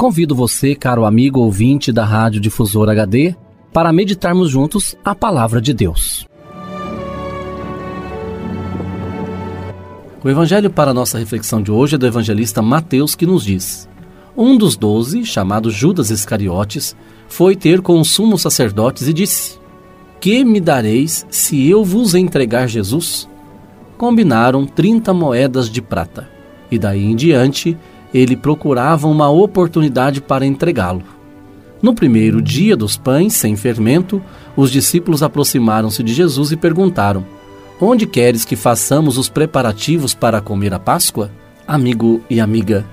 Convido você, caro amigo ouvinte da Rádio Difusora HD, para meditarmos juntos a palavra de Deus. O evangelho para nossa reflexão de hoje é do evangelista Mateus, que nos diz: Um dos doze, chamado Judas Iscariotes, foi ter com os sumos sacerdotes e disse: Que me dareis se eu vos entregar Jesus? Combinaram trinta moedas de prata, e daí em diante ele procurava uma oportunidade para entregá-lo. No primeiro dia dos pães sem fermento, os discípulos aproximaram-se de Jesus e perguntaram: Onde queres que façamos os preparativos para comer a Páscoa? Amigo e amiga,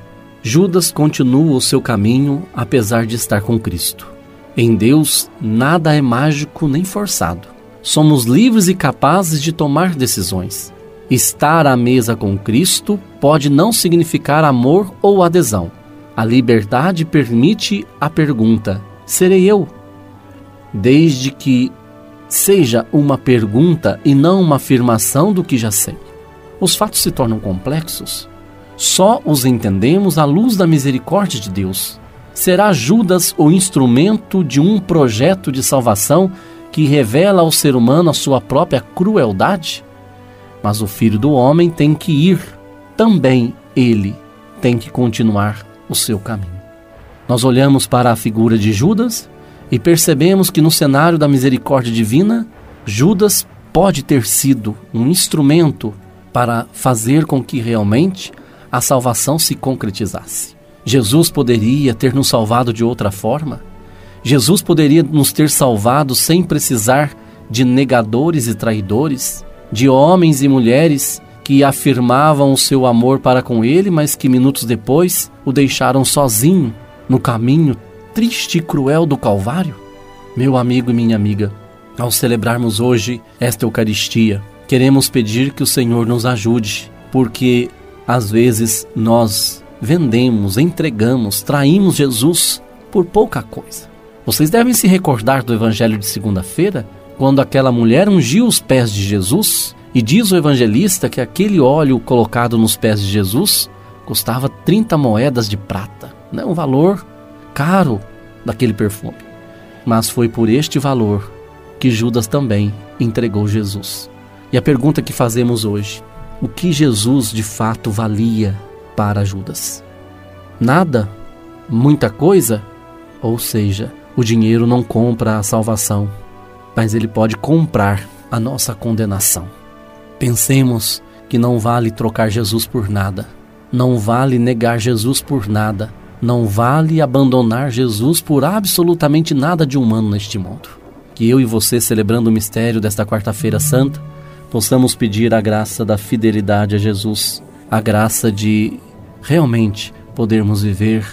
Judas continua o seu caminho apesar de estar com Cristo. Em Deus, nada é mágico nem forçado. Somos livres e capazes de tomar decisões. Estar à mesa com Cristo pode não significar amor ou adesão. A liberdade permite a pergunta: serei eu? Desde que seja uma pergunta e não uma afirmação do que já sei. Os fatos se tornam complexos. Só os entendemos à luz da misericórdia de Deus. Será Judas o instrumento de um projeto de salvação que revela ao ser humano a sua própria crueldade? Mas o filho do homem tem que ir, também ele tem que continuar o seu caminho. Nós olhamos para a figura de Judas e percebemos que no cenário da misericórdia divina, Judas pode ter sido um instrumento para fazer com que realmente a salvação se concretizasse. Jesus poderia ter nos salvado de outra forma. Jesus poderia nos ter salvado sem precisar de negadores e traidores de homens e mulheres que afirmavam o seu amor para com ele, mas que minutos depois o deixaram sozinho no caminho triste e cruel do Calvário? Meu amigo e minha amiga, ao celebrarmos hoje esta Eucaristia, queremos pedir que o Senhor nos ajude, porque às vezes nós vendemos, entregamos, traímos Jesus por pouca coisa. Vocês devem se recordar do Evangelho de segunda-feira, quando aquela mulher ungiu os pés de Jesus, e diz o evangelista que aquele óleo colocado nos pés de Jesus custava 30 moedas de prata, né? um valor caro daquele perfume. Mas foi por este valor que Judas também entregou Jesus. E a pergunta que fazemos hoje: o que Jesus de fato valia para Judas? Nada? Muita coisa? Ou seja, o dinheiro não compra a salvação, mas ele pode comprar a nossa condenação. Pensemos que não vale trocar Jesus por nada, não vale negar Jesus por nada, não vale abandonar Jesus por absolutamente nada de humano neste mundo. Que eu e você, celebrando o mistério desta quarta-feira santa, possamos pedir a graça da fidelidade a Jesus, a graça de realmente podermos viver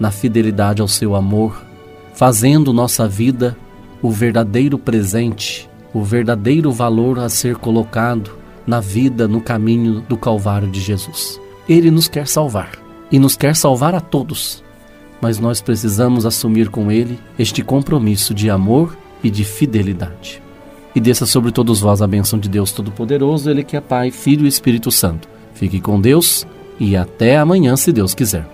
na fidelidade ao seu amor, fazendo nossa vida o verdadeiro presente, o verdadeiro valor a ser colocado na vida, no caminho do Calvário de Jesus. Ele nos quer salvar e nos quer salvar a todos, mas nós precisamos assumir com Ele este compromisso de amor e de fidelidade. E desça sobre todos vós a bênção de Deus Todo-Poderoso, Ele que é Pai, Filho e Espírito Santo. Fique com Deus e até amanhã, se Deus quiser.